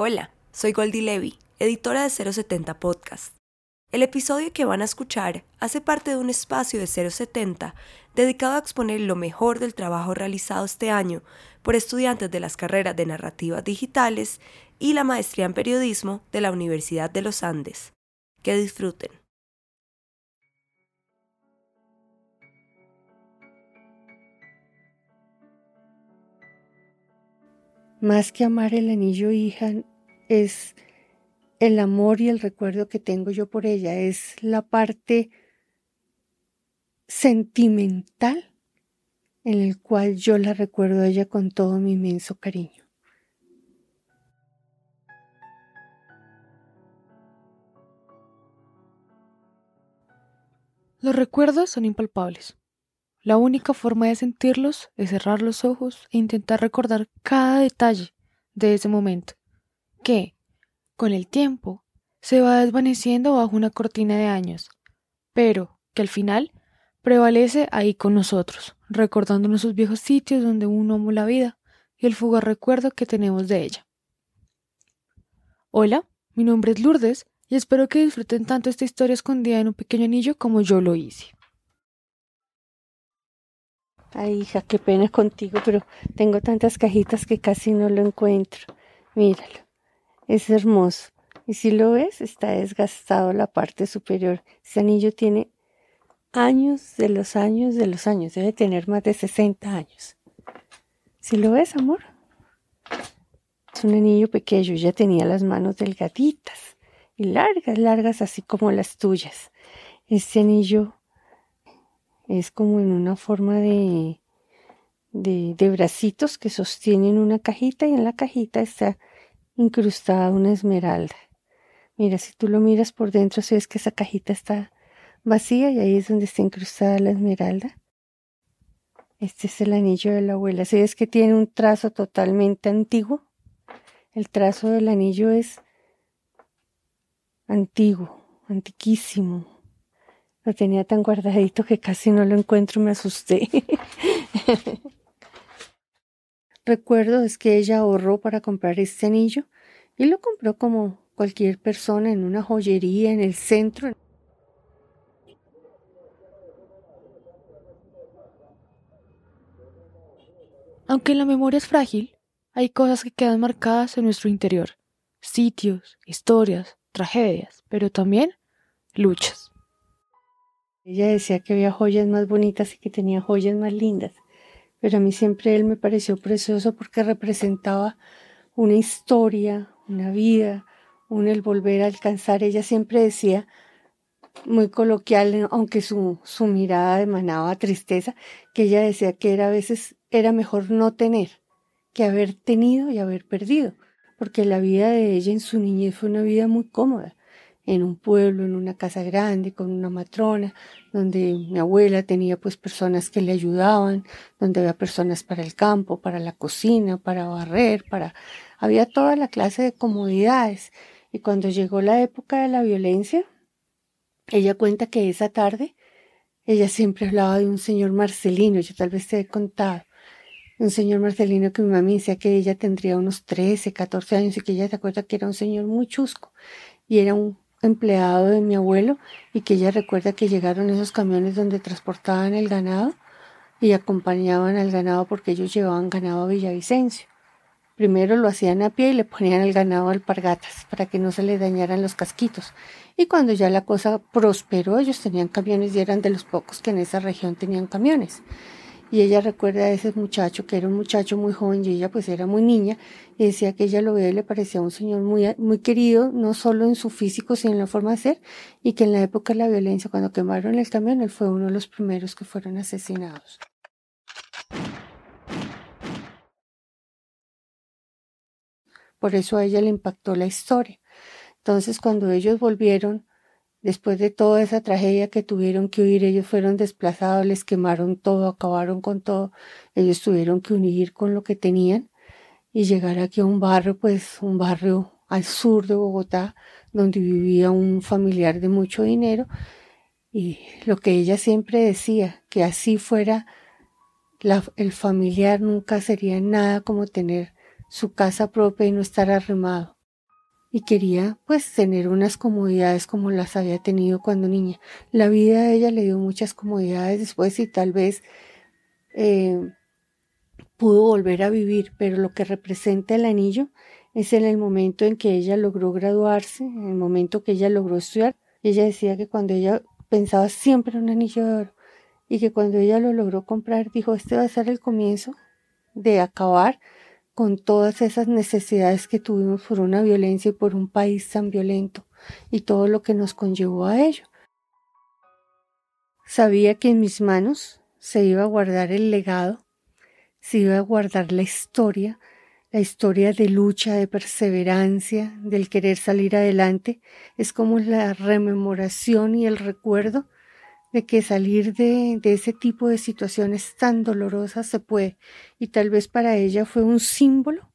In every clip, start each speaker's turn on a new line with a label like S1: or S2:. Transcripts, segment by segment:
S1: Hola, soy Goldie Levy, editora de 070 Podcast. El episodio que van a escuchar hace parte de un espacio de 070 dedicado a exponer lo mejor del trabajo realizado este año por estudiantes de las carreras de narrativas digitales y la maestría en periodismo de la Universidad de los Andes. Que disfruten.
S2: Más que amar el anillo hija es el amor y el recuerdo que tengo yo por ella, es la parte sentimental en el cual yo la recuerdo a ella con todo mi inmenso cariño.
S3: Los recuerdos son impalpables. La única forma de sentirlos es cerrar los ojos e intentar recordar cada detalle de ese momento, que, con el tiempo, se va desvaneciendo bajo una cortina de años, pero que al final prevalece ahí con nosotros, recordándonos esos viejos sitios donde uno amó la vida y el fugaz recuerdo que tenemos de ella. Hola, mi nombre es Lourdes y espero que disfruten tanto esta historia escondida en un pequeño anillo como yo lo hice.
S2: Ay, hija, qué pena contigo, pero tengo tantas cajitas que casi no lo encuentro. Míralo, es hermoso. Y si lo ves, está desgastado la parte superior. Ese anillo tiene años de los años de los años. Debe tener más de 60 años. Si lo ves, amor. Es un anillo pequeño. Ya tenía las manos delgaditas y largas, largas, así como las tuyas. Este anillo es como en una forma de, de, de, bracitos que sostienen una cajita y en la cajita está incrustada una esmeralda. Mira, si tú lo miras por dentro, si ves que esa cajita está vacía y ahí es donde está incrustada la esmeralda. Este es el anillo de la abuela. Si ves que tiene un trazo totalmente antiguo, el trazo del anillo es antiguo, antiquísimo. Lo tenía tan guardadito que casi no lo encuentro, me asusté. Recuerdo es que ella ahorró para comprar este anillo y lo compró como cualquier persona en una joyería en el centro.
S3: Aunque la memoria es frágil, hay cosas que quedan marcadas en nuestro interior. Sitios, historias, tragedias, pero también luchas.
S2: Ella decía que había joyas más bonitas y que tenía joyas más lindas, pero a mí siempre él me pareció precioso porque representaba una historia, una vida, un el volver a alcanzar. Ella siempre decía, muy coloquial, aunque su, su mirada emanaba tristeza, que ella decía que era a veces era mejor no tener que haber tenido y haber perdido, porque la vida de ella en su niñez fue una vida muy cómoda en un pueblo, en una casa grande, con una matrona, donde mi abuela tenía pues personas que le ayudaban, donde había personas para el campo, para la cocina, para barrer, para había toda la clase de comodidades. Y cuando llegó la época de la violencia, ella cuenta que esa tarde ella siempre hablaba de un señor Marcelino, yo tal vez te he contado, un señor Marcelino que mi mamá decía que ella tendría unos 13, 14 años y que ella se acuerda que era un señor muy chusco y era un empleado de mi abuelo y que ella recuerda que llegaron esos camiones donde transportaban el ganado y acompañaban al ganado porque ellos llevaban ganado a Villavicencio. Primero lo hacían a pie y le ponían el ganado alpargatas para que no se le dañaran los casquitos. Y cuando ya la cosa prosperó, ellos tenían camiones y eran de los pocos que en esa región tenían camiones y ella recuerda a ese muchacho que era un muchacho muy joven y ella pues era muy niña y decía que ella lo veía y le parecía un señor muy, muy querido, no solo en su físico sino en la forma de ser y que en la época de la violencia cuando quemaron el camión él fue uno de los primeros que fueron asesinados. Por eso a ella le impactó la historia. Entonces cuando ellos volvieron Después de toda esa tragedia que tuvieron que huir, ellos fueron desplazados, les quemaron todo, acabaron con todo. Ellos tuvieron que unir con lo que tenían y llegar aquí a un barrio, pues un barrio al sur de Bogotá, donde vivía un familiar de mucho dinero. Y lo que ella siempre decía, que así fuera el familiar, nunca sería nada como tener su casa propia y no estar arremado. Y quería pues tener unas comodidades como las había tenido cuando niña. La vida a ella le dio muchas comodidades después y tal vez eh, pudo volver a vivir, pero lo que representa el anillo es en el momento en que ella logró graduarse, en el momento que ella logró estudiar. Ella decía que cuando ella pensaba siempre en un anillo de oro y que cuando ella lo logró comprar dijo, este va a ser el comienzo de acabar con todas esas necesidades que tuvimos por una violencia y por un país tan violento y todo lo que nos conllevó a ello. Sabía que en mis manos se iba a guardar el legado, se iba a guardar la historia, la historia de lucha, de perseverancia, del querer salir adelante, es como la rememoración y el recuerdo de que salir de, ese tipo de situaciones tan dolorosas se puede. Y tal vez para ella fue un símbolo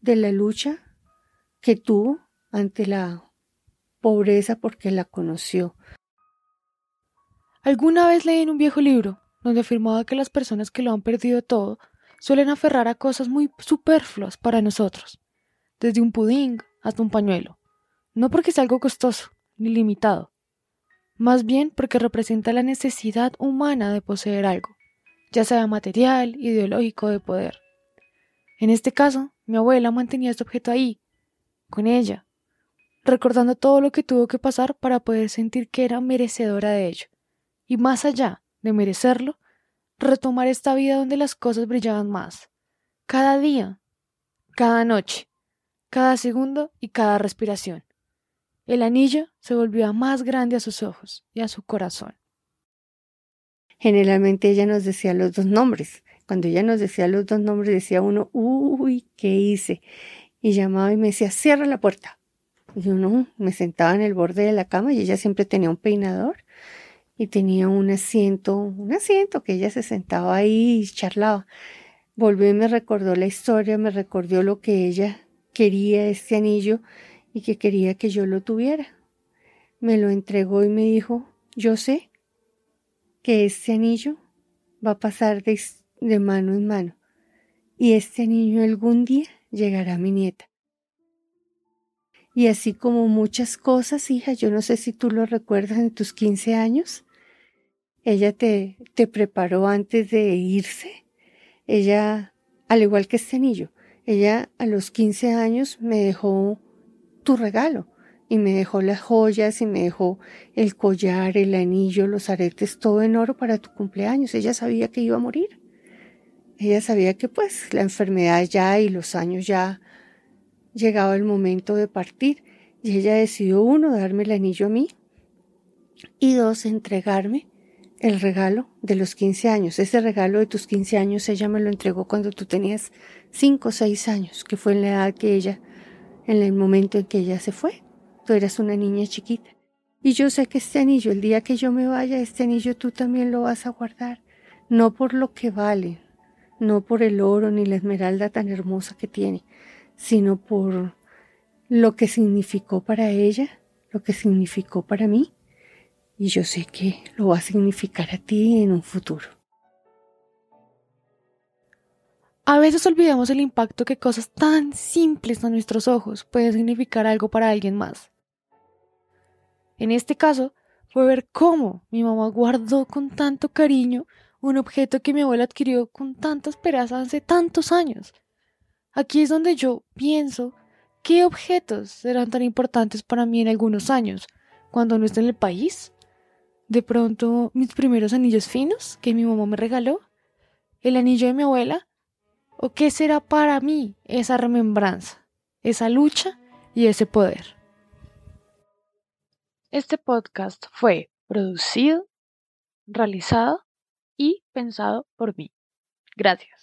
S2: de la lucha que tuvo ante la pobreza porque la conoció.
S3: Alguna vez leí en un viejo libro donde afirmaba que las personas que lo han perdido todo suelen aferrar a cosas muy superfluas para nosotros, desde un pudín hasta un pañuelo, no porque sea algo costoso ni limitado, más bien porque representa la necesidad humana de poseer algo, ya sea material, ideológico, de poder. En este caso, mi abuela mantenía este objeto ahí, con ella, recordando todo lo que tuvo que pasar para poder sentir que era merecedora de ello, y más allá de merecerlo, retomar esta vida donde las cosas brillaban más, cada día, cada noche, cada segundo y cada respiración. El anillo se volvió más grande a sus ojos y a su corazón.
S2: Generalmente ella nos decía los dos nombres. Cuando ella nos decía los dos nombres, decía uno, uy, ¿qué hice? Y llamaba y me decía, cierra la puerta. Y yo no, me sentaba en el borde de la cama y ella siempre tenía un peinador y tenía un asiento, un asiento que ella se sentaba ahí y charlaba. Volvió y me recordó la historia, me recordó lo que ella quería, este anillo, y que quería que yo lo tuviera. Me lo entregó y me dijo, yo sé que este anillo va a pasar de, mano en mano y este anillo algún día llegará a mi nieta. Y así como muchas cosas, hija, yo no sé si tú lo recuerdas en tus 15 años, ella te, te preparó antes de irse. Ella, al igual que este anillo, ella a los 15 años me dejó tu regalo. Y me dejó las joyas y me dejó el collar, el anillo, los aretes, todo en oro para tu cumpleaños. Ella sabía que iba a morir. Ella sabía que pues la enfermedad ya y los años ya llegaba el momento de partir. Y ella decidió, uno, darme el anillo a mí y dos, entregarme el regalo de los 15 años. Ese regalo de tus 15 años ella me lo entregó cuando tú tenías 5 o 6 años, que fue en la edad que ella en el momento en que ella se fue. Tú eras una niña chiquita. Y yo sé que este anillo, el día que yo me vaya, este anillo tú también lo vas a guardar. No por lo que vale, no por el oro ni la esmeralda tan hermosa que tiene, sino por lo que significó para ella, lo que significó para mí. Y yo sé que lo va a significar a ti en un futuro.
S3: A veces olvidamos el impacto que cosas tan simples a nuestros ojos pueden significar algo para alguien más. En este caso, fue ver cómo mi mamá guardó con tanto cariño un objeto que mi abuela adquirió con tanta esperanza hace tantos años. Aquí es donde yo pienso qué objetos serán tan importantes para mí en algunos años, cuando no esté en el país. De pronto, mis primeros anillos finos que mi mamá me regaló, el anillo de mi abuela, ¿O qué será para mí esa remembranza, esa lucha y ese poder? Este podcast fue producido, realizado y pensado por mí. Gracias.